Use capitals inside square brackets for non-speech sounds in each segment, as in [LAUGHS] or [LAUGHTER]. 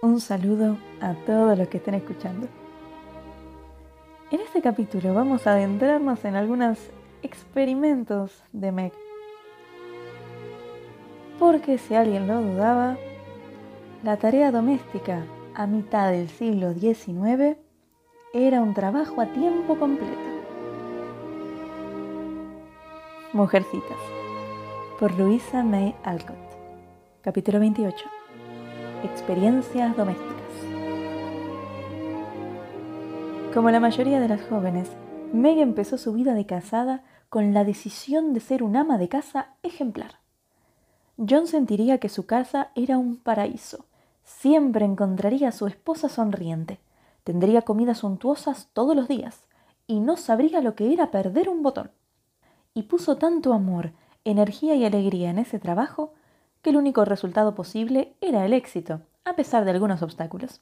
Un saludo a todos los que estén escuchando. En este capítulo vamos a adentrarnos en algunos experimentos de Meg. Porque si alguien lo dudaba, la tarea doméstica a mitad del siglo XIX era un trabajo a tiempo completo. Mujercitas, por Luisa May Alcott. Capítulo 28. Experiencias domésticas. Como la mayoría de las jóvenes, Meg empezó su vida de casada con la decisión de ser un ama de casa ejemplar. John sentiría que su casa era un paraíso. Siempre encontraría a su esposa sonriente, tendría comidas suntuosas todos los días y no sabría lo que era perder un botón y puso tanto amor, energía y alegría en ese trabajo que el único resultado posible era el éxito, a pesar de algunos obstáculos.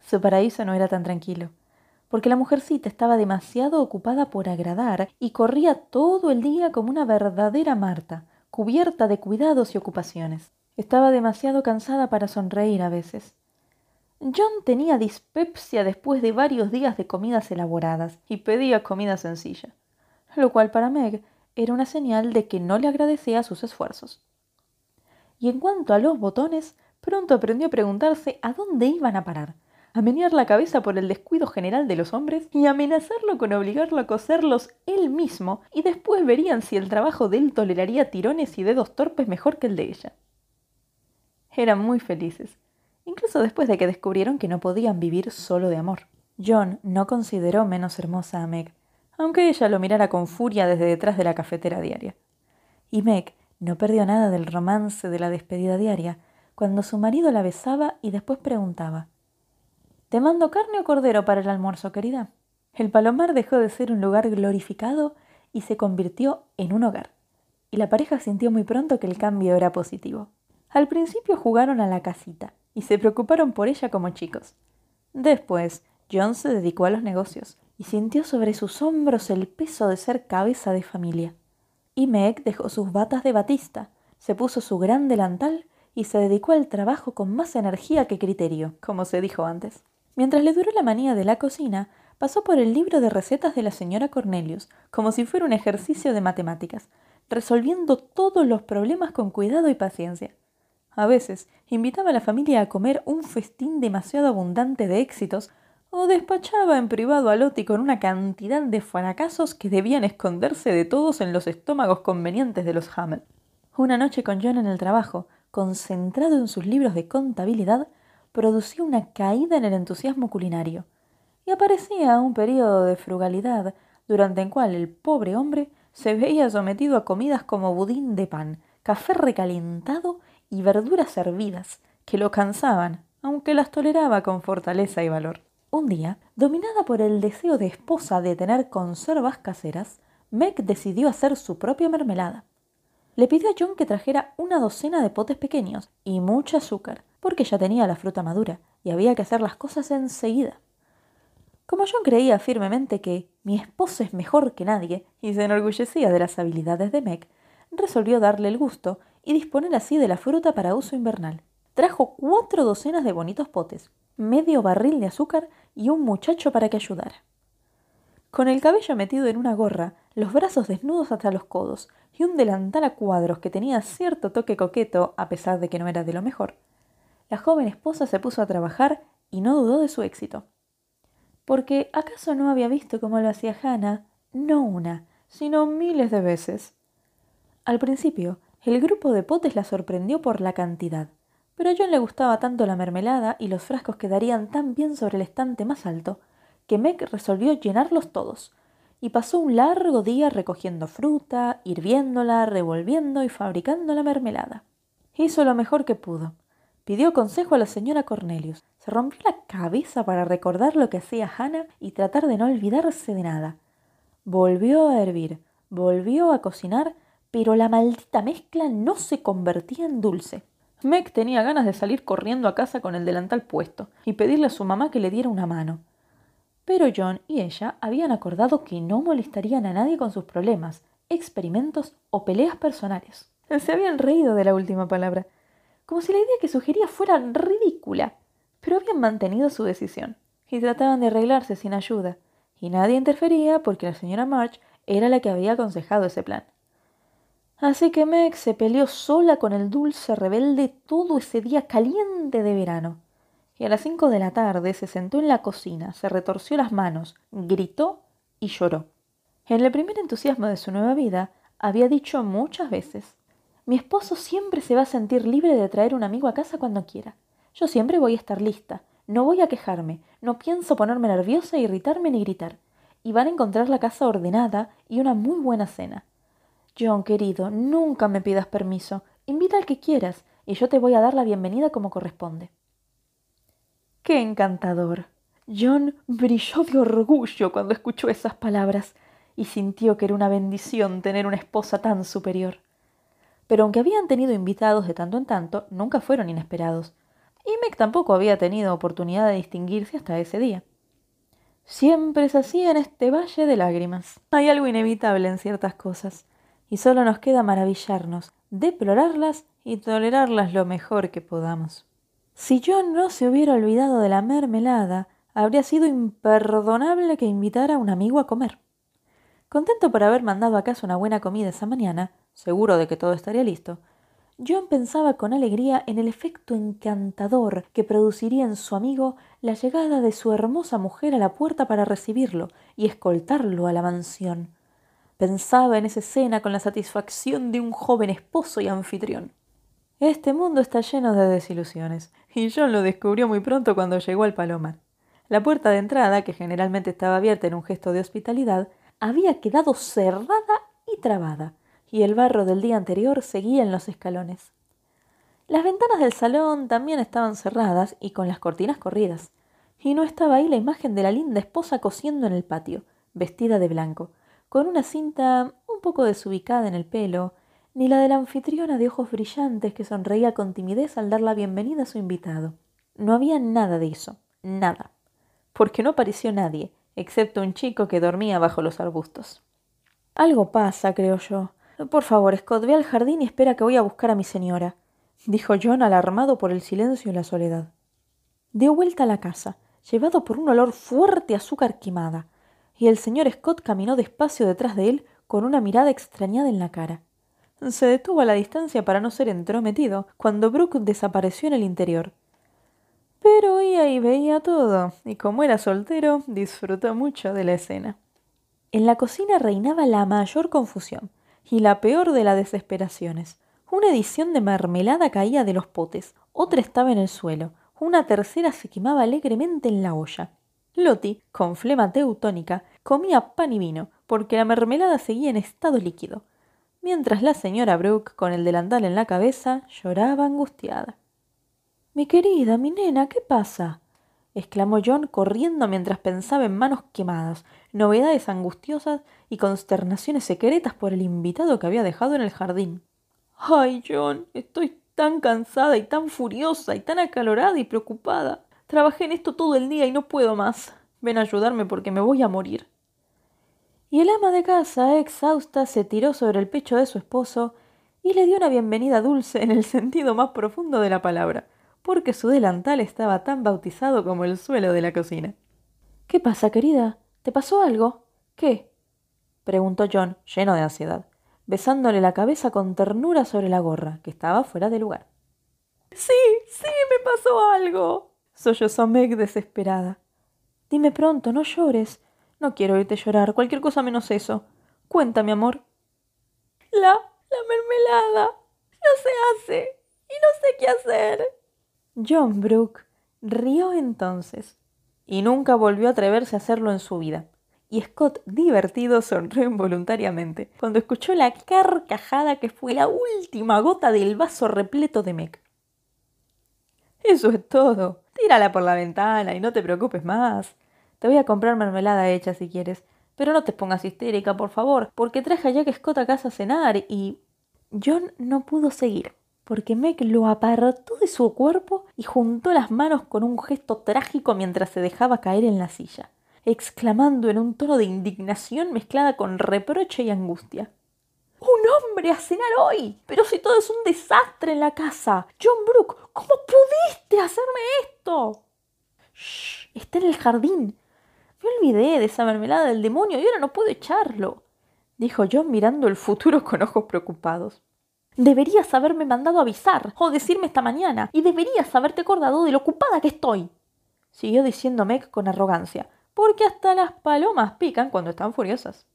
Su paraíso no era tan tranquilo, porque la mujercita estaba demasiado ocupada por agradar y corría todo el día como una verdadera Marta, cubierta de cuidados y ocupaciones. Estaba demasiado cansada para sonreír a veces. John tenía dispepsia después de varios días de comidas elaboradas y pedía comida sencilla lo cual para Meg era una señal de que no le agradecía sus esfuerzos. Y en cuanto a los botones, pronto aprendió a preguntarse a dónde iban a parar, a menear la cabeza por el descuido general de los hombres y amenazarlo con obligarlo a coserlos él mismo y después verían si el trabajo de él toleraría tirones y dedos torpes mejor que el de ella. Eran muy felices, incluso después de que descubrieron que no podían vivir solo de amor. John no consideró menos hermosa a Meg, aunque ella lo mirara con furia desde detrás de la cafetera diaria. Y Meg no perdió nada del romance de la despedida diaria cuando su marido la besaba y después preguntaba ¿Te mando carne o cordero para el almuerzo, querida? El palomar dejó de ser un lugar glorificado y se convirtió en un hogar, y la pareja sintió muy pronto que el cambio era positivo. Al principio jugaron a la casita y se preocuparon por ella como chicos. Después, John se dedicó a los negocios y sintió sobre sus hombros el peso de ser cabeza de familia. Y Meg dejó sus batas de batista, se puso su gran delantal y se dedicó al trabajo con más energía que criterio, como se dijo antes. Mientras le duró la manía de la cocina, pasó por el libro de recetas de la señora Cornelius, como si fuera un ejercicio de matemáticas, resolviendo todos los problemas con cuidado y paciencia. A veces invitaba a la familia a comer un festín demasiado abundante de éxitos o despachaba en privado a Lottie con una cantidad de fracasos que debían esconderse de todos en los estómagos convenientes de los Hamel. Una noche con John en el trabajo, concentrado en sus libros de contabilidad, producía una caída en el entusiasmo culinario, y aparecía un periodo de frugalidad durante el cual el pobre hombre se veía sometido a comidas como budín de pan, café recalentado y verduras hervidas, que lo cansaban, aunque las toleraba con fortaleza y valor. Un día, dominada por el deseo de esposa de tener conservas caseras, Meg decidió hacer su propia mermelada. Le pidió a John que trajera una docena de potes pequeños y mucho azúcar, porque ya tenía la fruta madura y había que hacer las cosas enseguida. Como John creía firmemente que mi esposa es mejor que nadie y se enorgullecía de las habilidades de Meg, resolvió darle el gusto y disponer así de la fruta para uso invernal. Trajo cuatro docenas de bonitos potes, medio barril de azúcar y un muchacho para que ayudara. Con el cabello metido en una gorra, los brazos desnudos hasta los codos y un delantal a cuadros que tenía cierto toque coqueto a pesar de que no era de lo mejor, la joven esposa se puso a trabajar y no dudó de su éxito. Porque ¿acaso no había visto cómo lo hacía Hannah? No una, sino miles de veces. Al principio, el grupo de potes la sorprendió por la cantidad, pero a John le gustaba tanto la mermelada y los frascos quedarían tan bien sobre el estante más alto, que Meg resolvió llenarlos todos, y pasó un largo día recogiendo fruta, hirviéndola, revolviendo y fabricando la mermelada. Hizo lo mejor que pudo. Pidió consejo a la señora Cornelius. Se rompió la cabeza para recordar lo que hacía Hannah y tratar de no olvidarse de nada. Volvió a hervir, volvió a cocinar, pero la maldita mezcla no se convertía en dulce. Meg tenía ganas de salir corriendo a casa con el delantal puesto y pedirle a su mamá que le diera una mano. Pero John y ella habían acordado que no molestarían a nadie con sus problemas, experimentos o peleas personales. Se habían reído de la última palabra, como si la idea que sugería fuera ridícula. pero habían mantenido su decisión y trataban de arreglarse sin ayuda, y nadie interfería porque la señora March era la que había aconsejado ese plan. Así que Meg se peleó sola con el dulce rebelde todo ese día caliente de verano. Y a las cinco de la tarde se sentó en la cocina, se retorció las manos, gritó y lloró. En el primer entusiasmo de su nueva vida, había dicho muchas veces, mi esposo siempre se va a sentir libre de traer un amigo a casa cuando quiera. Yo siempre voy a estar lista, no voy a quejarme, no pienso ponerme nerviosa, irritarme ni gritar. Y van a encontrar la casa ordenada y una muy buena cena. John, querido, nunca me pidas permiso. Invita al que quieras y yo te voy a dar la bienvenida como corresponde. ¡Qué encantador! John brilló de orgullo cuando escuchó esas palabras y sintió que era una bendición tener una esposa tan superior. Pero aunque habían tenido invitados de tanto en tanto, nunca fueron inesperados, y Meg tampoco había tenido oportunidad de distinguirse hasta ese día. Siempre es así en este valle de lágrimas. Hay algo inevitable en ciertas cosas, y solo nos queda maravillarnos, deplorarlas y tolerarlas lo mejor que podamos. Si John no se hubiera olvidado de la mermelada, habría sido imperdonable que invitara a un amigo a comer. Contento por haber mandado a casa una buena comida esa mañana, seguro de que todo estaría listo, John pensaba con alegría en el efecto encantador que produciría en su amigo la llegada de su hermosa mujer a la puerta para recibirlo y escoltarlo a la mansión. Pensaba en esa escena con la satisfacción de un joven esposo y anfitrión. Este mundo está lleno de desilusiones, y John lo descubrió muy pronto cuando llegó al Palomar. La puerta de entrada, que generalmente estaba abierta en un gesto de hospitalidad, había quedado cerrada y trabada, y el barro del día anterior seguía en los escalones. Las ventanas del salón también estaban cerradas y con las cortinas corridas, y no estaba ahí la imagen de la linda esposa cosiendo en el patio, vestida de blanco, con una cinta un poco desubicada en el pelo, ni la de la anfitriona de ojos brillantes que sonreía con timidez al dar la bienvenida a su invitado. No había nada de eso, nada, porque no apareció nadie, excepto un chico que dormía bajo los arbustos. Algo pasa, creo yo. Por favor, Scott, ve al jardín y espera que voy a buscar a mi señora, dijo John alarmado por el silencio y la soledad. Dio vuelta a la casa, llevado por un olor fuerte a azúcar quemada, y el señor Scott caminó despacio detrás de él con una mirada extrañada en la cara. Se detuvo a la distancia para no ser entrometido cuando Brooke desapareció en el interior. Pero oía y veía todo, y como era soltero, disfrutó mucho de la escena. En la cocina reinaba la mayor confusión y la peor de las desesperaciones. Una edición de mermelada caía de los potes, otra estaba en el suelo, una tercera se quemaba alegremente en la olla. Lottie, con flema teutónica, comía pan y vino, porque la mermelada seguía en estado líquido, mientras la señora Brooke, con el delantal en la cabeza, lloraba angustiada. Mi querida, mi nena, ¿qué pasa? exclamó John corriendo mientras pensaba en manos quemadas, novedades angustiosas y consternaciones secretas por el invitado que había dejado en el jardín. Ay, John, estoy tan cansada y tan furiosa y tan acalorada y preocupada. Trabajé en esto todo el día y no puedo más. Ven a ayudarme porque me voy a morir. Y el ama de casa, exhausta, se tiró sobre el pecho de su esposo y le dio una bienvenida dulce en el sentido más profundo de la palabra porque su delantal estaba tan bautizado como el suelo de la cocina. ¿Qué pasa, querida? ¿Te pasó algo? ¿Qué? preguntó John, lleno de ansiedad, besándole la cabeza con ternura sobre la gorra, que estaba fuera de lugar. Sí, sí, me pasó algo. Sollozó Meg desesperada. Dime pronto, no llores. No quiero oírte llorar, cualquier cosa menos eso. Cuéntame, amor. La. la mermelada. No se hace. Y no sé qué hacer. John Brooke rió entonces y nunca volvió a atreverse a hacerlo en su vida. Y Scott, divertido, sonrió involuntariamente cuando escuchó la carcajada que fue la última gota del vaso repleto de Meg. Eso es todo. Tírala por la ventana y no te preocupes más. Te voy a comprar mermelada hecha si quieres. Pero no te pongas histérica, por favor, porque traje a Jack Scott a casa a cenar y... John no pudo seguir porque Meg lo apartó de su cuerpo y juntó las manos con un gesto trágico mientras se dejaba caer en la silla, exclamando en un tono de indignación mezclada con reproche y angustia. Un hombre a cenar hoy. Pero si todo es un desastre en la casa. John Brooke, ¿cómo pudiste hacerme esto? Shh, está en el jardín. Me olvidé de esa mermelada del demonio y ahora no puedo echarlo, dijo John mirando el futuro con ojos preocupados. Deberías haberme mandado avisar o decirme esta mañana, y deberías haberte acordado de lo ocupada que estoy. Siguió diciendo Meg con arrogancia, porque hasta las palomas pican cuando están furiosas.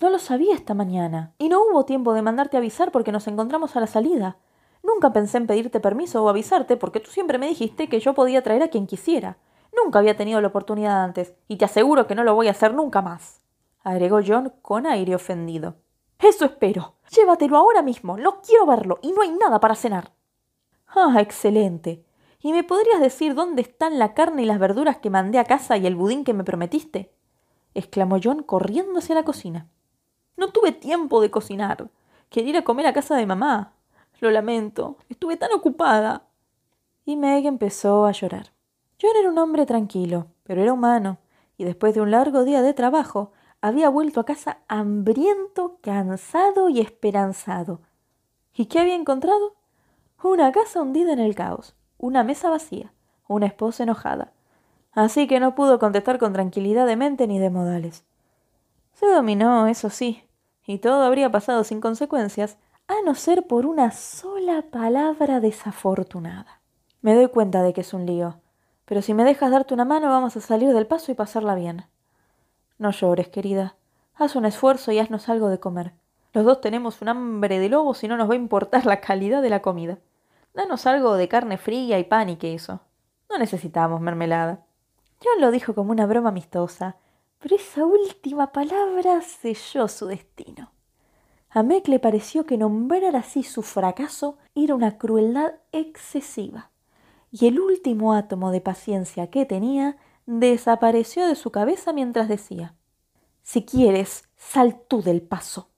No lo sabía esta mañana, y no hubo tiempo de mandarte avisar porque nos encontramos a la salida. Nunca pensé en pedirte permiso o avisarte porque tú siempre me dijiste que yo podía traer a quien quisiera. Nunca había tenido la oportunidad antes, y te aseguro que no lo voy a hacer nunca más, agregó John con aire ofendido. Eso espero. Llévatelo ahora mismo. No quiero verlo y no hay nada para cenar. Ah, excelente. ¿Y me podrías decir dónde están la carne y las verduras que mandé a casa y el budín que me prometiste? exclamó John corriendo hacia la cocina. No tuve tiempo de cocinar. Quería ir a comer a casa de mamá. Lo lamento. Estuve tan ocupada. Y Meg empezó a llorar. John era un hombre tranquilo, pero era humano, y después de un largo día de trabajo, había vuelto a casa hambriento, cansado y esperanzado. ¿Y qué había encontrado? Una casa hundida en el caos, una mesa vacía, una esposa enojada. Así que no pudo contestar con tranquilidad de mente ni de modales. Se dominó, eso sí, y todo habría pasado sin consecuencias, a no ser por una sola palabra desafortunada. Me doy cuenta de que es un lío, pero si me dejas darte una mano vamos a salir del paso y pasarla bien. No llores, querida. Haz un esfuerzo y haznos algo de comer. Los dos tenemos un hambre de lobos y no nos va a importar la calidad de la comida. Danos algo de carne fría y pan y queso. No necesitamos mermelada. John lo dijo como una broma amistosa, pero esa última palabra selló su destino. A Meg le pareció que nombrar así su fracaso era una crueldad excesiva, y el último átomo de paciencia que tenía desapareció de su cabeza mientras decía Si quieres, sal tú del paso.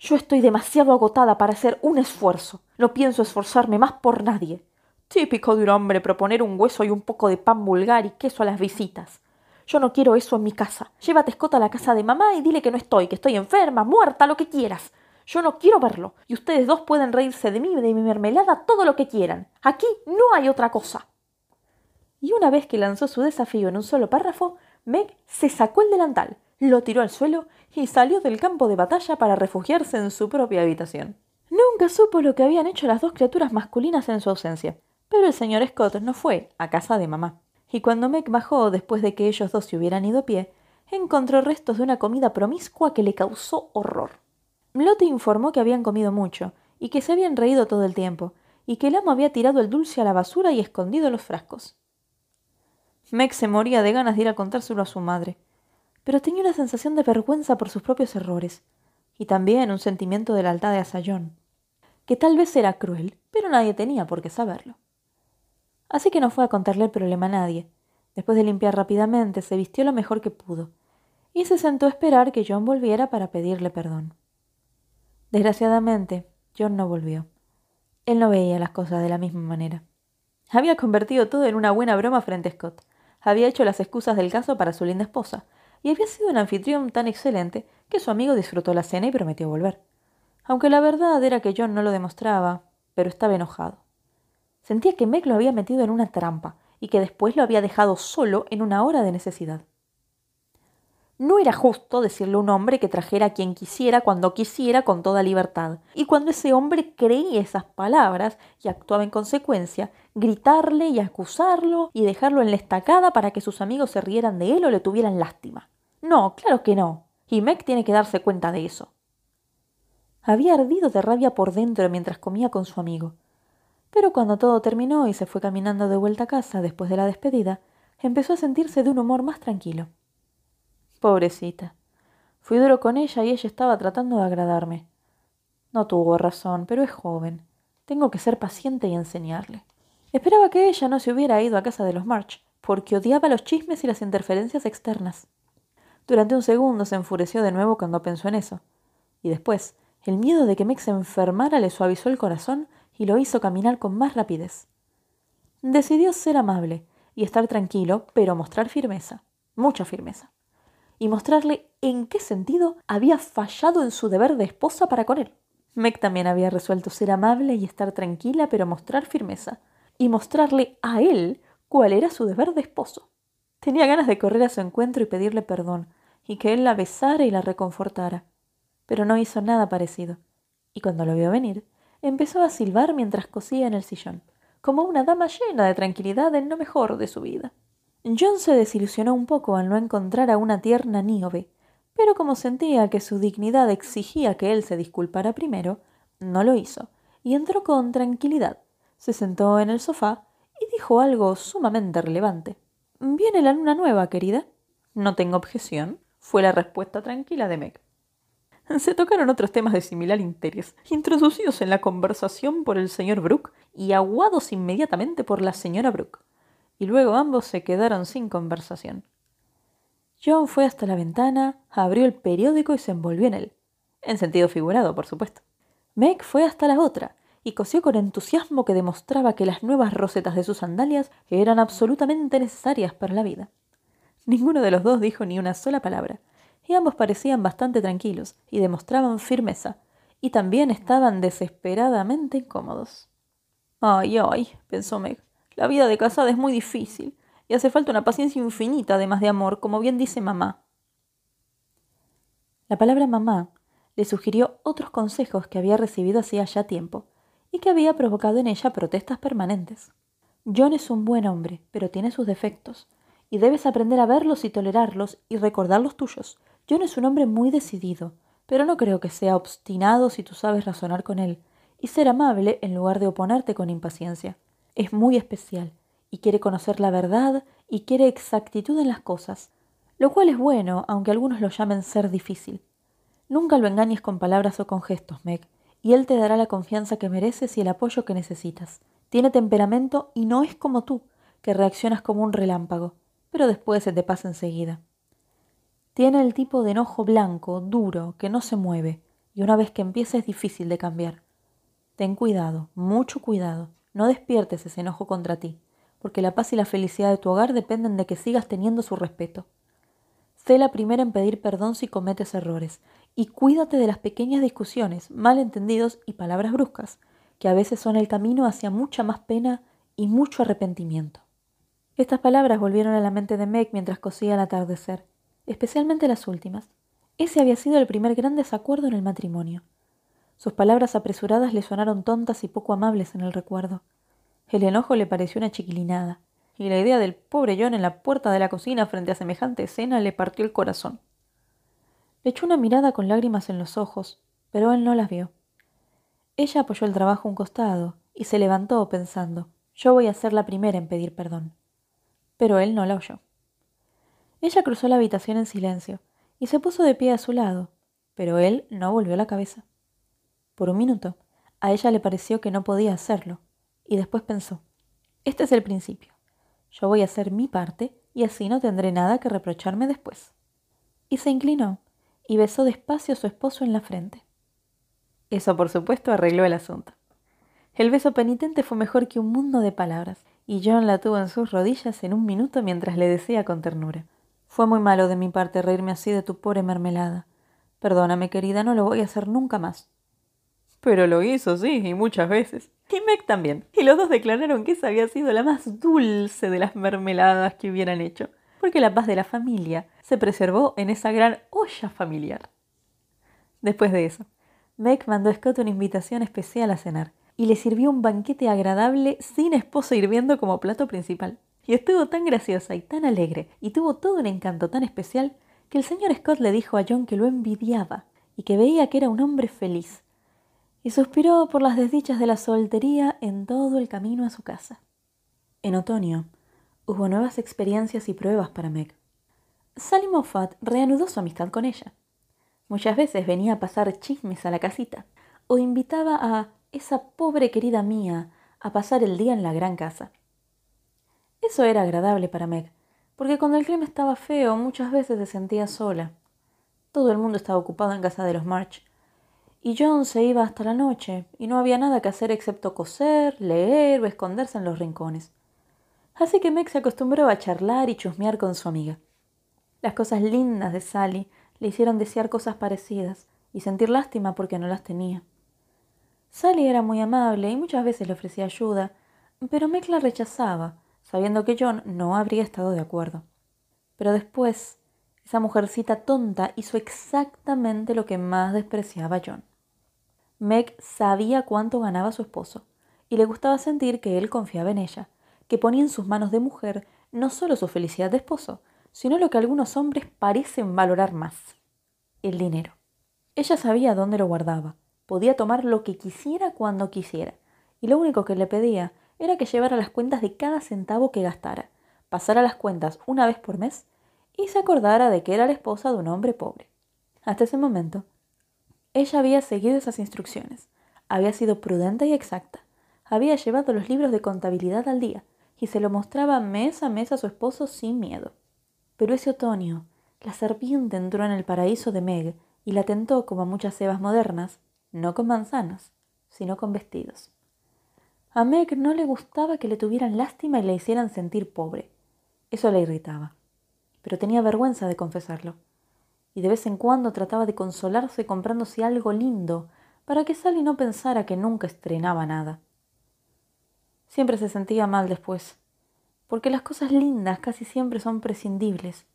Yo estoy demasiado agotada para hacer un esfuerzo. No pienso esforzarme más por nadie. Típico de un hombre proponer un hueso y un poco de pan vulgar y queso a las visitas. Yo no quiero eso en mi casa. Llévate Scott a la casa de mamá y dile que no estoy, que estoy enferma, muerta, lo que quieras. Yo no quiero verlo. Y ustedes dos pueden reírse de mí de mi mermelada todo lo que quieran. Aquí no hay otra cosa y una vez que lanzó su desafío en un solo párrafo, Meg se sacó el delantal, lo tiró al suelo y salió del campo de batalla para refugiarse en su propia habitación. Nunca supo lo que habían hecho las dos criaturas masculinas en su ausencia, pero el señor Scott no fue a casa de mamá. Y cuando Meg bajó después de que ellos dos se hubieran ido a pie, encontró restos de una comida promiscua que le causó horror. Lottie informó que habían comido mucho y que se habían reído todo el tiempo, y que el amo había tirado el dulce a la basura y escondido los frascos. Meg se moría de ganas de ir a contárselo a su madre, pero tenía una sensación de vergüenza por sus propios errores, y también un sentimiento de lealtad de Sayón, que tal vez era cruel, pero nadie tenía por qué saberlo. Así que no fue a contarle el problema a nadie. Después de limpiar rápidamente, se vistió lo mejor que pudo, y se sentó a esperar que John volviera para pedirle perdón. Desgraciadamente, John no volvió. Él no veía las cosas de la misma manera. Había convertido todo en una buena broma frente a Scott, había hecho las excusas del caso para su linda esposa, y había sido un anfitrión tan excelente que su amigo disfrutó la cena y prometió volver. Aunque la verdad era que John no lo demostraba, pero estaba enojado. Sentía que Meg lo había metido en una trampa y que después lo había dejado solo en una hora de necesidad. No era justo decirle a un hombre que trajera a quien quisiera cuando quisiera con toda libertad. Y cuando ese hombre creía esas palabras y actuaba en consecuencia, gritarle y acusarlo y dejarlo en la estacada para que sus amigos se rieran de él o le tuvieran lástima. No, claro que no. Y Meg tiene que darse cuenta de eso. Había ardido de rabia por dentro mientras comía con su amigo. Pero cuando todo terminó y se fue caminando de vuelta a casa después de la despedida, empezó a sentirse de un humor más tranquilo. Pobrecita. Fui duro con ella y ella estaba tratando de agradarme. No tuvo razón, pero es joven. Tengo que ser paciente y enseñarle. Esperaba que ella no se hubiera ido a casa de los March, porque odiaba los chismes y las interferencias externas. Durante un segundo se enfureció de nuevo cuando pensó en eso. Y después, el miedo de que Meg se enfermara le suavizó el corazón y lo hizo caminar con más rapidez. Decidió ser amable y estar tranquilo, pero mostrar firmeza, mucha firmeza y mostrarle en qué sentido había fallado en su deber de esposa para con él. Meg también había resuelto ser amable y estar tranquila, pero mostrar firmeza, y mostrarle a él cuál era su deber de esposo. Tenía ganas de correr a su encuentro y pedirle perdón, y que él la besara y la reconfortara. Pero no hizo nada parecido, y cuando lo vio venir, empezó a silbar mientras cosía en el sillón, como una dama llena de tranquilidad en lo mejor de su vida. John se desilusionó un poco al no encontrar a una tierna Níobe, pero como sentía que su dignidad exigía que él se disculpara primero, no lo hizo, y entró con tranquilidad. Se sentó en el sofá y dijo algo sumamente relevante. ¿Viene la luna nueva, querida? No tengo objeción, fue la respuesta tranquila de Meg. [LAUGHS] Se tocaron otros temas de similar interés, introducidos en la conversación por el señor Brooke y aguados inmediatamente por la señora Brooke, y luego ambos se quedaron sin conversación. John fue hasta la ventana, abrió el periódico y se envolvió en él, en sentido figurado, por supuesto. Meg fue hasta la otra y cosió con entusiasmo que demostraba que las nuevas rosetas de sus sandalias eran absolutamente necesarias para la vida. Ninguno de los dos dijo ni una sola palabra, y ambos parecían bastante tranquilos y demostraban firmeza, y también estaban desesperadamente incómodos. Ay, ay, pensó Meg, la vida de casada es muy difícil, y hace falta una paciencia infinita además de amor, como bien dice mamá. La palabra mamá le sugirió otros consejos que había recibido hacía ya tiempo, y que había provocado en ella protestas permanentes. John es un buen hombre, pero tiene sus defectos, y debes aprender a verlos y tolerarlos y recordar los tuyos. John es un hombre muy decidido, pero no creo que sea obstinado si tú sabes razonar con él y ser amable en lugar de oponerte con impaciencia. Es muy especial y quiere conocer la verdad y quiere exactitud en las cosas, lo cual es bueno, aunque algunos lo llamen ser difícil. Nunca lo engañes con palabras o con gestos, Meg, y él te dará la confianza que mereces y el apoyo que necesitas. Tiene temperamento y no es como tú, que reaccionas como un relámpago pero después se te pasa enseguida. Tiene el tipo de enojo blanco, duro, que no se mueve, y una vez que empieza es difícil de cambiar. Ten cuidado, mucho cuidado, no despiertes ese enojo contra ti, porque la paz y la felicidad de tu hogar dependen de que sigas teniendo su respeto. Sé la primera en pedir perdón si cometes errores, y cuídate de las pequeñas discusiones, malentendidos y palabras bruscas, que a veces son el camino hacia mucha más pena y mucho arrepentimiento. Estas palabras volvieron a la mente de Meg mientras cosía el atardecer, especialmente las últimas. Ese había sido el primer gran desacuerdo en el matrimonio. Sus palabras apresuradas le sonaron tontas y poco amables en el recuerdo. El enojo le pareció una chiquilinada, y la idea del pobre John en la puerta de la cocina frente a semejante escena le partió el corazón. Le echó una mirada con lágrimas en los ojos, pero él no las vio. Ella apoyó el trabajo a un costado y se levantó pensando, yo voy a ser la primera en pedir perdón pero él no la oyó. Ella cruzó la habitación en silencio y se puso de pie a su lado, pero él no volvió la cabeza. Por un minuto, a ella le pareció que no podía hacerlo, y después pensó, este es el principio. Yo voy a hacer mi parte y así no tendré nada que reprocharme después. Y se inclinó y besó despacio a su esposo en la frente. Eso, por supuesto, arregló el asunto. El beso penitente fue mejor que un mundo de palabras, y John la tuvo en sus rodillas en un minuto mientras le decía con ternura. Fue muy malo de mi parte reírme así de tu pobre mermelada. Perdóname, querida, no lo voy a hacer nunca más. Pero lo hizo, sí, y muchas veces. Y Meg también. Y los dos declararon que esa había sido la más dulce de las mermeladas que hubieran hecho, porque la paz de la familia se preservó en esa gran olla familiar. Después de eso, Meg mandó a Scott una invitación especial a cenar, y le sirvió un banquete agradable sin esposa hirviendo como plato principal. Y estuvo tan graciosa y tan alegre, y tuvo todo un encanto tan especial, que el señor Scott le dijo a John que lo envidiaba y que veía que era un hombre feliz, y suspiró por las desdichas de la soltería en todo el camino a su casa. En otoño hubo nuevas experiencias y pruebas para Meg. Sally Moffat reanudó su amistad con ella. Muchas veces venía a pasar chismes a la casita, o invitaba a esa pobre querida mía a pasar el día en la gran casa. Eso era agradable para Meg, porque cuando el clima estaba feo muchas veces se sentía sola. Todo el mundo estaba ocupado en casa de los March, y John se iba hasta la noche, y no había nada que hacer excepto coser, leer o esconderse en los rincones. Así que Meg se acostumbró a charlar y chusmear con su amiga. Las cosas lindas de Sally le hicieron desear cosas parecidas y sentir lástima porque no las tenía. Sally era muy amable y muchas veces le ofrecía ayuda, pero Meg la rechazaba, sabiendo que John no habría estado de acuerdo. Pero después, esa mujercita tonta hizo exactamente lo que más despreciaba John. Meg sabía cuánto ganaba su esposo, y le gustaba sentir que él confiaba en ella, que ponía en sus manos de mujer no solo su felicidad de esposo, sino lo que algunos hombres parecen valorar más, el dinero. Ella sabía dónde lo guardaba, podía tomar lo que quisiera cuando quisiera, y lo único que le pedía era que llevara las cuentas de cada centavo que gastara, pasara las cuentas una vez por mes y se acordara de que era la esposa de un hombre pobre. Hasta ese momento, ella había seguido esas instrucciones, había sido prudente y exacta, había llevado los libros de contabilidad al día y se lo mostraba mes a mes a su esposo sin miedo. Pero ese otoño, la serpiente entró en el paraíso de Meg y la tentó como a muchas cebas modernas, no con manzanas, sino con vestidos. A Meg no le gustaba que le tuvieran lástima y le hicieran sentir pobre. Eso le irritaba. Pero tenía vergüenza de confesarlo. Y de vez en cuando trataba de consolarse comprándose algo lindo para que Sally no pensara que nunca estrenaba nada. Siempre se sentía mal después, porque las cosas lindas casi siempre son prescindibles.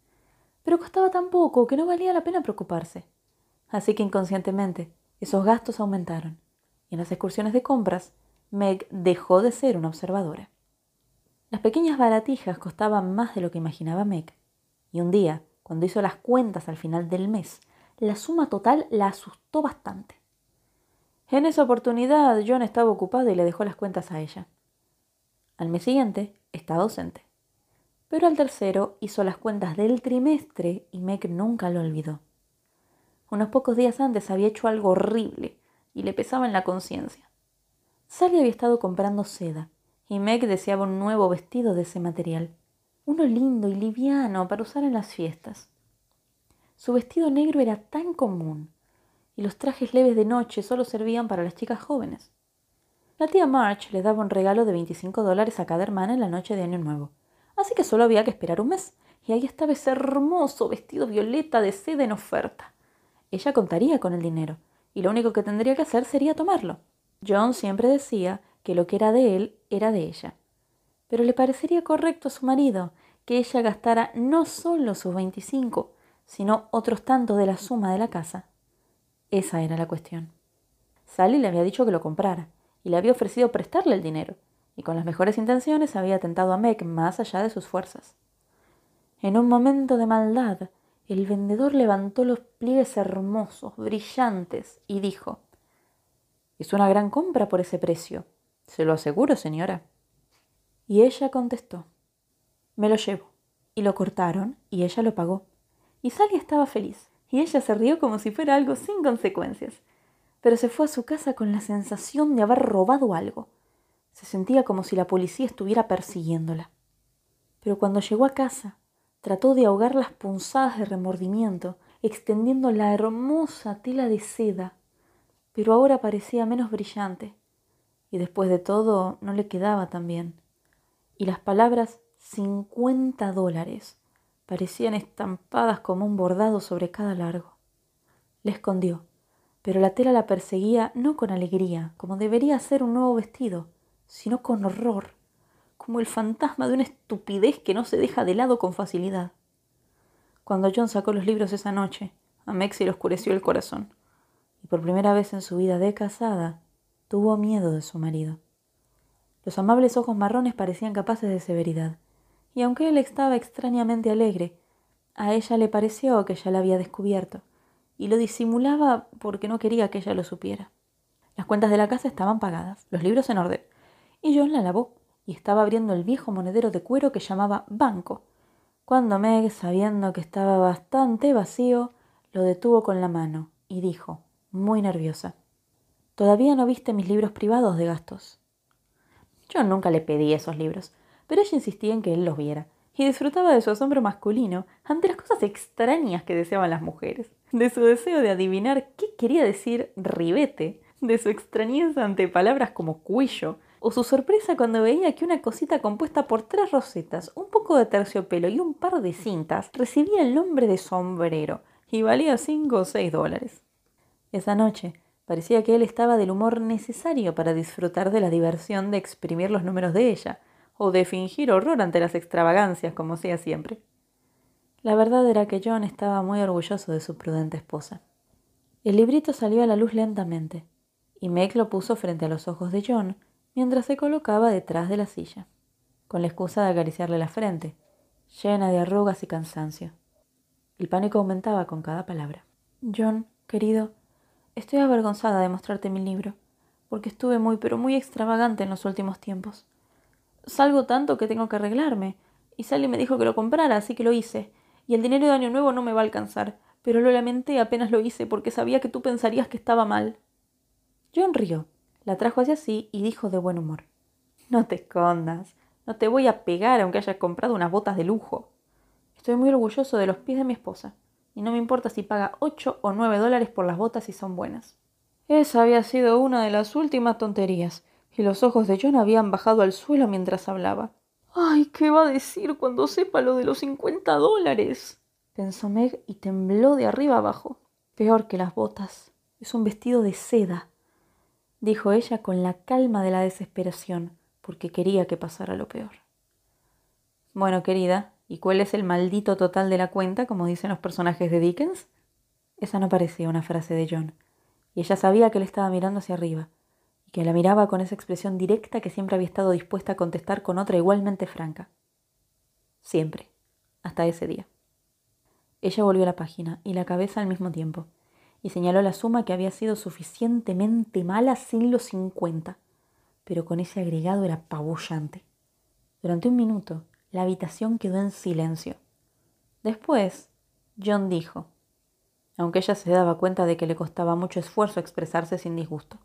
Pero costaba tan poco que no valía la pena preocuparse. Así que inconscientemente esos gastos aumentaron. Y en las excursiones de compras Meg dejó de ser una observadora. Las pequeñas baratijas costaban más de lo que imaginaba Meg, y un día, cuando hizo las cuentas al final del mes, la suma total la asustó bastante. En esa oportunidad John estaba ocupado y le dejó las cuentas a ella. Al mes siguiente estaba ausente, pero al tercero hizo las cuentas del trimestre y Meg nunca lo olvidó. Unos pocos días antes había hecho algo horrible y le pesaba en la conciencia. Sally había estado comprando seda y Meg deseaba un nuevo vestido de ese material, uno lindo y liviano para usar en las fiestas. Su vestido negro era tan común y los trajes leves de noche solo servían para las chicas jóvenes. La tía March le daba un regalo de 25 dólares a cada hermana en la noche de Año Nuevo, así que solo había que esperar un mes, y ahí estaba ese hermoso vestido violeta de seda en oferta. Ella contaría con el dinero, y lo único que tendría que hacer sería tomarlo. John siempre decía que lo que era de él era de ella. Pero le parecería correcto a su marido que ella gastara no solo sus 25, sino otros tantos de la suma de la casa. Esa era la cuestión. Sally le había dicho que lo comprara y le había ofrecido prestarle el dinero, y con las mejores intenciones había tentado a Meg más allá de sus fuerzas. En un momento de maldad, el vendedor levantó los pliegues hermosos, brillantes, y dijo es una gran compra por ese precio. Se lo aseguro, señora. Y ella contestó, me lo llevo. Y lo cortaron y ella lo pagó. Y Sally estaba feliz, y ella se rió como si fuera algo sin consecuencias. Pero se fue a su casa con la sensación de haber robado algo. Se sentía como si la policía estuviera persiguiéndola. Pero cuando llegó a casa, trató de ahogar las punzadas de remordimiento, extendiendo la hermosa tela de seda pero ahora parecía menos brillante, y después de todo no le quedaba tan bien. Y las palabras cincuenta dólares parecían estampadas como un bordado sobre cada largo. Le escondió, pero la tela la perseguía no con alegría, como debería ser un nuevo vestido, sino con horror, como el fantasma de una estupidez que no se deja de lado con facilidad. Cuando John sacó los libros esa noche, a Mexi le oscureció el corazón y por primera vez en su vida de casada tuvo miedo de su marido. Los amables ojos marrones parecían capaces de severidad, y aunque él estaba extrañamente alegre, a ella le pareció que ya la había descubierto, y lo disimulaba porque no quería que ella lo supiera. Las cuentas de la casa estaban pagadas, los libros en orden, y John la lavó y estaba abriendo el viejo monedero de cuero que llamaba banco, cuando Meg, sabiendo que estaba bastante vacío, lo detuvo con la mano y dijo muy nerviosa. Todavía no viste mis libros privados de gastos. Yo nunca le pedí esos libros, pero ella insistía en que él los viera, y disfrutaba de su asombro masculino ante las cosas extrañas que deseaban las mujeres, de su deseo de adivinar qué quería decir ribete, de su extrañeza ante palabras como cuello, o su sorpresa cuando veía que una cosita compuesta por tres rosetas, un poco de terciopelo y un par de cintas recibía el nombre de sombrero y valía cinco o seis dólares. Esa noche parecía que él estaba del humor necesario para disfrutar de la diversión de exprimir los números de ella, o de fingir horror ante las extravagancias, como hacía siempre. La verdad era que John estaba muy orgulloso de su prudente esposa. El librito salió a la luz lentamente, y Meg lo puso frente a los ojos de John mientras se colocaba detrás de la silla, con la excusa de acariciarle la frente, llena de arrugas y cansancio. El pánico aumentaba con cada palabra. John, querido, estoy avergonzada de mostrarte mi libro, porque estuve muy, pero muy extravagante en los últimos tiempos. Salgo tanto que tengo que arreglarme, y Sally me dijo que lo comprara, así que lo hice, y el dinero de Año Nuevo no me va a alcanzar, pero lo lamenté apenas lo hice porque sabía que tú pensarías que estaba mal. John rió, la trajo hacia sí y dijo de buen humor. No te escondas, no te voy a pegar aunque hayas comprado unas botas de lujo. Estoy muy orgulloso de los pies de mi esposa, y no me importa si paga ocho o nueve dólares por las botas si son buenas. Esa había sido una de las últimas tonterías, y los ojos de John habían bajado al suelo mientras hablaba. Ay, ¿qué va a decir cuando sepa lo de los cincuenta dólares? pensó Meg y tembló de arriba abajo. Peor que las botas. Es un vestido de seda, dijo ella con la calma de la desesperación, porque quería que pasara lo peor. Bueno, querida, ¿y cuál es el maldito total de la cuenta, como dicen los personajes de Dickens? Esa no parecía una frase de John, y ella sabía que él estaba mirando hacia arriba, que la miraba con esa expresión directa que siempre había estado dispuesta a contestar con otra igualmente franca. Siempre, hasta ese día. Ella volvió a la página y la cabeza al mismo tiempo, y señaló la suma que había sido suficientemente mala sin los cincuenta, pero con ese agregado era apabullante. Durante un minuto, la habitación quedó en silencio. Después, John dijo, aunque ella se daba cuenta de que le costaba mucho esfuerzo expresarse sin disgusto.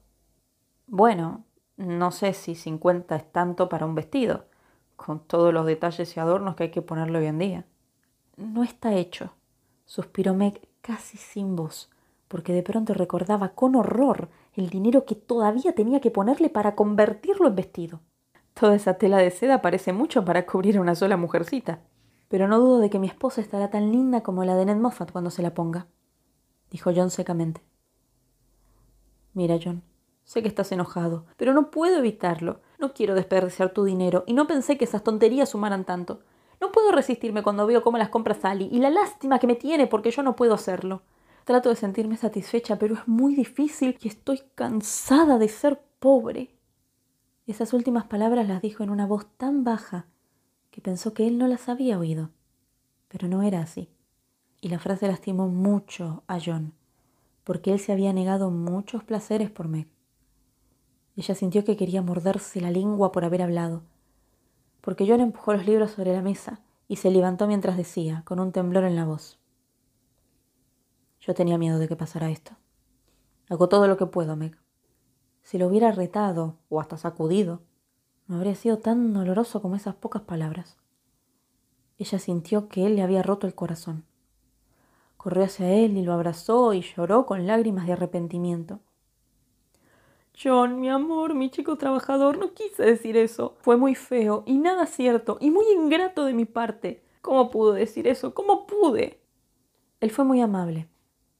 Bueno, no sé si 50 es tanto para un vestido, con todos los detalles y adornos que hay que ponerle hoy en día. No está hecho, suspiró Meg casi sin voz, porque de pronto recordaba con horror el dinero que todavía tenía que ponerle para convertirlo en vestido. Toda esa tela de seda parece mucho para cubrir a una sola mujercita. Pero no dudo de que mi esposa estará tan linda como la de Ned Moffat cuando se la ponga, dijo John secamente. Mira, John, Sé que estás enojado, pero no puedo evitarlo. No quiero desperdiciar tu dinero y no pensé que esas tonterías sumaran tanto. No puedo resistirme cuando veo cómo las compra Sally y la lástima que me tiene porque yo no puedo hacerlo. Trato de sentirme satisfecha, pero es muy difícil y estoy cansada de ser pobre. Esas últimas palabras las dijo en una voz tan baja que pensó que él no las había oído. Pero no era así. Y la frase lastimó mucho a John, porque él se había negado muchos placeres por Meg. Ella sintió que quería morderse la lengua por haber hablado, porque John empujó los libros sobre la mesa y se levantó mientras decía, con un temblor en la voz. Yo tenía miedo de que pasara esto. Hago todo lo que puedo, Meg. Si lo hubiera retado o hasta sacudido, no habría sido tan doloroso como esas pocas palabras. Ella sintió que él le había roto el corazón. Corrió hacia él y lo abrazó y lloró con lágrimas de arrepentimiento. John, mi amor, mi chico trabajador, no quise decir eso. Fue muy feo y nada cierto y muy ingrato de mi parte. ¿Cómo pudo decir eso? ¿Cómo pude? Él fue muy amable.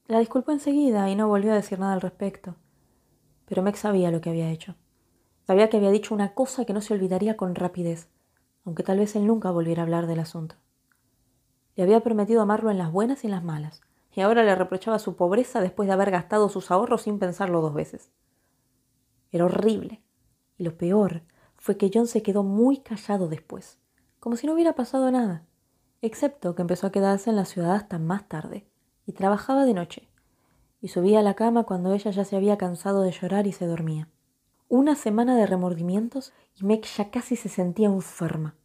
La disculpó enseguida y no volvió a decir nada al respecto. Pero Meg sabía lo que había hecho. Sabía que había dicho una cosa que no se olvidaría con rapidez, aunque tal vez él nunca volviera a hablar del asunto. Le había prometido amarlo en las buenas y en las malas, y ahora le reprochaba su pobreza después de haber gastado sus ahorros sin pensarlo dos veces. Era horrible. Y lo peor fue que John se quedó muy callado después, como si no hubiera pasado nada, excepto que empezó a quedarse en la ciudad hasta más tarde, y trabajaba de noche, y subía a la cama cuando ella ya se había cansado de llorar y se dormía. Una semana de remordimientos y Meg ya casi se sentía enferma.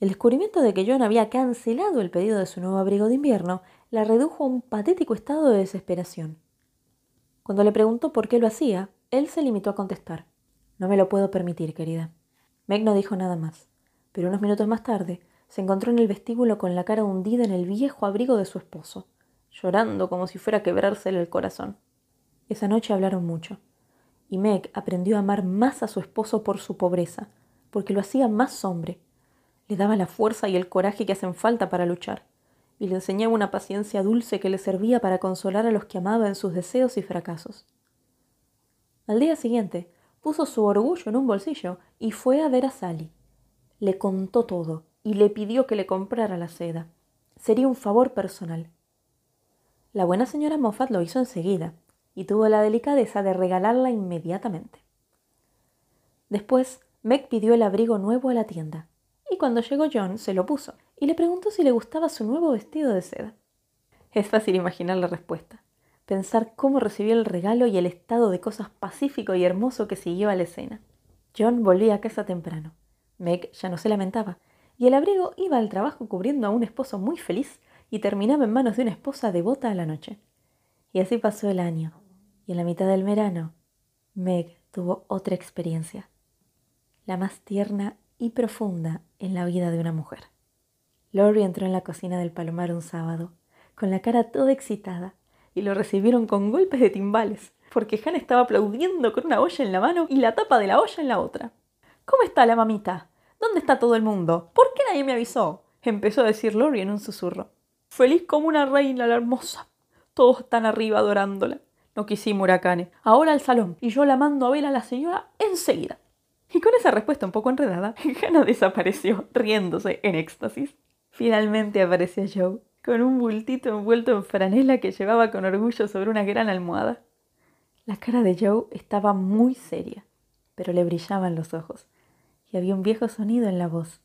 El descubrimiento de que John había cancelado el pedido de su nuevo abrigo de invierno la redujo a un patético estado de desesperación. Cuando le preguntó por qué lo hacía, él se limitó a contestar. No me lo puedo permitir, querida. Meg no dijo nada más, pero unos minutos más tarde se encontró en el vestíbulo con la cara hundida en el viejo abrigo de su esposo, llorando como si fuera a quebrársele el corazón. Esa noche hablaron mucho, y Meg aprendió a amar más a su esposo por su pobreza, porque lo hacía más hombre. Le daba la fuerza y el coraje que hacen falta para luchar, y le enseñaba una paciencia dulce que le servía para consolar a los que amaba en sus deseos y fracasos. Al día siguiente, puso su orgullo en un bolsillo y fue a ver a Sally. Le contó todo y le pidió que le comprara la seda. Sería un favor personal. La buena señora Moffat lo hizo enseguida y tuvo la delicadeza de regalarla inmediatamente. Después, Meg pidió el abrigo nuevo a la tienda, y cuando llegó John se lo puso y le preguntó si le gustaba su nuevo vestido de seda. Es fácil imaginar la respuesta, pensar cómo recibió el regalo y el estado de cosas pacífico y hermoso que siguió a la escena. John volvía a casa temprano. Meg ya no se lamentaba, y el abrigo iba al trabajo cubriendo a un esposo muy feliz y terminaba en manos de una esposa devota a la noche. Y así pasó el año, y en la mitad del verano, Meg tuvo otra experiencia, la más tierna y profunda en la vida de una mujer. Lori entró en la cocina del Palomar un sábado, con la cara toda excitada, y lo recibieron con golpes de timbales, porque Han estaba aplaudiendo con una olla en la mano y la tapa de la olla en la otra. ¿Cómo está la mamita? ¿Dónde está todo el mundo? ¿Por qué nadie me avisó? empezó a decir Lori en un susurro. Feliz como una reina la hermosa. Todos están arriba adorándola. No quisimos huracanes. Ahora al salón. Y yo la mando a ver a la señora enseguida. Y con esa respuesta un poco enredada, [LAUGHS] Hannah desapareció, riéndose en éxtasis. Finalmente apareció Joe, con un bultito envuelto en franela que llevaba con orgullo sobre una gran almohada. La cara de Joe estaba muy seria, pero le brillaban los ojos, y había un viejo sonido en la voz,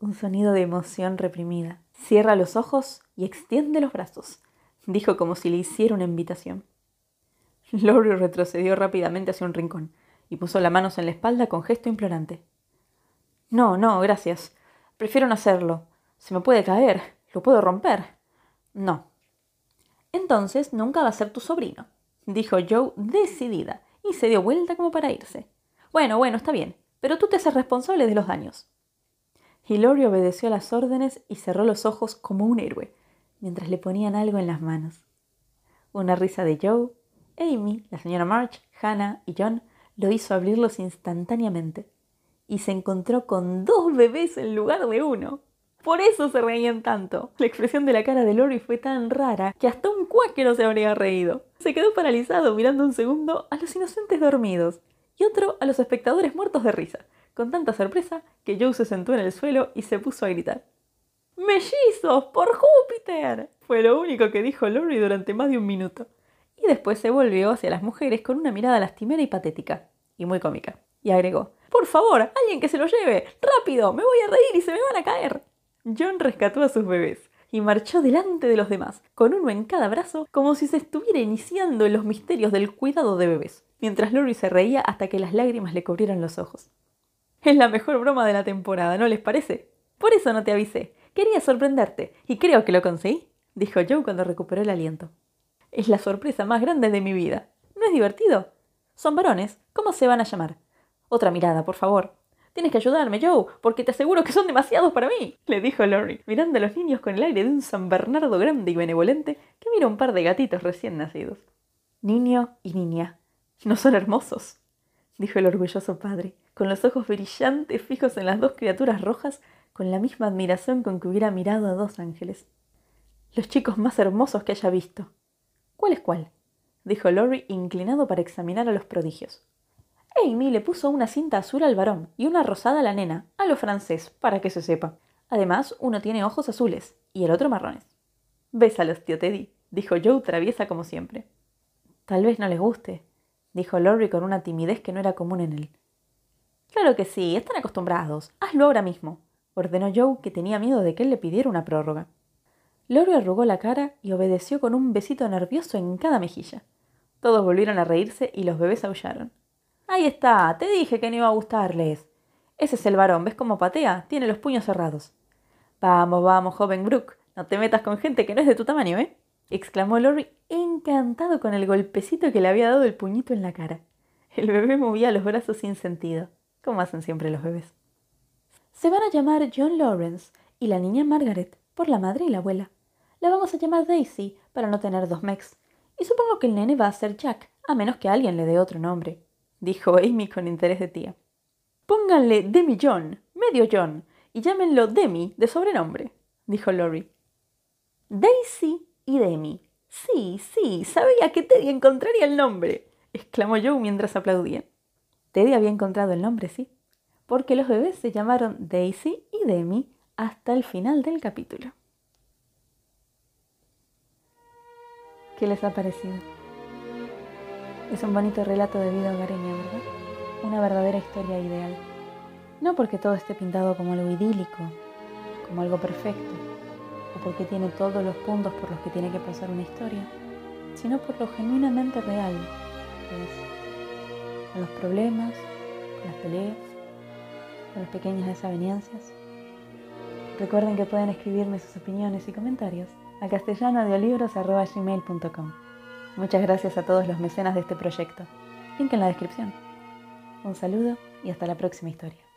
un sonido de emoción reprimida. Cierra los ojos y extiende los brazos, dijo como si le hiciera una invitación. Lori retrocedió rápidamente hacia un rincón y puso las manos en la espalda con gesto implorante. No, no, gracias. Prefiero no hacerlo. Se me puede caer. Lo puedo romper. No. Entonces nunca va a ser tu sobrino, dijo Joe decidida, y se dio vuelta como para irse. Bueno, bueno, está bien, pero tú te haces responsable de los daños. Hilorio obedeció a las órdenes y cerró los ojos como un héroe, mientras le ponían algo en las manos. Una risa de Joe, Amy, la señora March, Hannah y John lo hizo abrirlos instantáneamente, y se encontró con dos bebés en lugar de uno. Por eso se reían tanto. La expresión de la cara de Lori fue tan rara que hasta un cuáquero se habría reído. Se quedó paralizado mirando un segundo a los inocentes dormidos y otro a los espectadores muertos de risa, con tanta sorpresa que Joe se sentó en el suelo y se puso a gritar. ¡Mellizos! ¡Por Júpiter! Fue lo único que dijo Lori durante más de un minuto. Y después se volvió hacia las mujeres con una mirada lastimera y patética, y muy cómica. Y agregó, Por favor, alguien que se lo lleve. Rápido, me voy a reír y se me van a caer. John rescató a sus bebés y marchó delante de los demás, con uno en cada brazo, como si se estuviera iniciando en los misterios del cuidado de bebés, mientras Lori se reía hasta que las lágrimas le cubrieron los ojos. Es la mejor broma de la temporada, ¿no les parece? Por eso no te avisé. Quería sorprenderte, y creo que lo conseguí, dijo Joe cuando recuperó el aliento. Es la sorpresa más grande de mi vida. ¿No es divertido? Son varones. ¿Cómo se van a llamar? Otra mirada, por favor. Tienes que ayudarme, Joe, porque te aseguro que son demasiados para mí, le dijo Lori, mirando a los niños con el aire de un San Bernardo grande y benevolente que mira un par de gatitos recién nacidos. Niño y niña. ¿No son hermosos? dijo el orgulloso padre, con los ojos brillantes fijos en las dos criaturas rojas, con la misma admiración con que hubiera mirado a dos ángeles. Los chicos más hermosos que haya visto. ¿Cuál es cuál? dijo Lori, inclinado para examinar a los prodigios. Amy le puso una cinta azul al varón y una rosada a la nena, a lo francés, para que se sepa. Además, uno tiene ojos azules y el otro marrones. Bésalos, tío Teddy, dijo Joe traviesa como siempre. Tal vez no les guste, dijo Lori con una timidez que no era común en él. Claro que sí, están acostumbrados. Hazlo ahora mismo, ordenó Joe, que tenía miedo de que él le pidiera una prórroga. Lori arrugó la cara y obedeció con un besito nervioso en cada mejilla. Todos volvieron a reírse y los bebés aullaron. Ahí está, te dije que no iba a gustarles. Ese es el varón, ¿ves cómo patea? Tiene los puños cerrados. Vamos, vamos, joven Brooke, no te metas con gente que no es de tu tamaño, ¿eh? exclamó Lori, encantado con el golpecito que le había dado el puñito en la cara. El bebé movía los brazos sin sentido como hacen siempre los bebés. Se van a llamar John Lawrence y la niña Margaret, por la madre y la abuela. La vamos a llamar Daisy, para no tener dos Mex. Y supongo que el nene va a ser Jack, a menos que alguien le dé otro nombre, dijo Amy con interés de tía. Pónganle Demi John, medio John, y llámenlo Demi de sobrenombre, dijo Lori. Daisy y Demi. Sí, sí, sabía que Teddy encontraría el nombre, exclamó Joe mientras aplaudían. Teddy había encontrado el nombre, sí. porque los bebés se llamaron Daisy y Demi hasta el final del capítulo. ¿Qué les ha parecido? Es un bonito relato de vida hogareña, ¿verdad? Una verdadera historia ideal. No porque todo esté pintado como algo idílico, como algo perfecto, o porque tiene todos los puntos por los que tiene que pasar una historia, sino por lo genuinamente real que es, con los problemas, con las peleas, con las pequeñas desavenencias. Recuerden que pueden escribirme sus opiniones y comentarios a castellanoaudiolibros.com. Muchas gracias a todos los mecenas de este proyecto. Link en la descripción. Un saludo y hasta la próxima historia.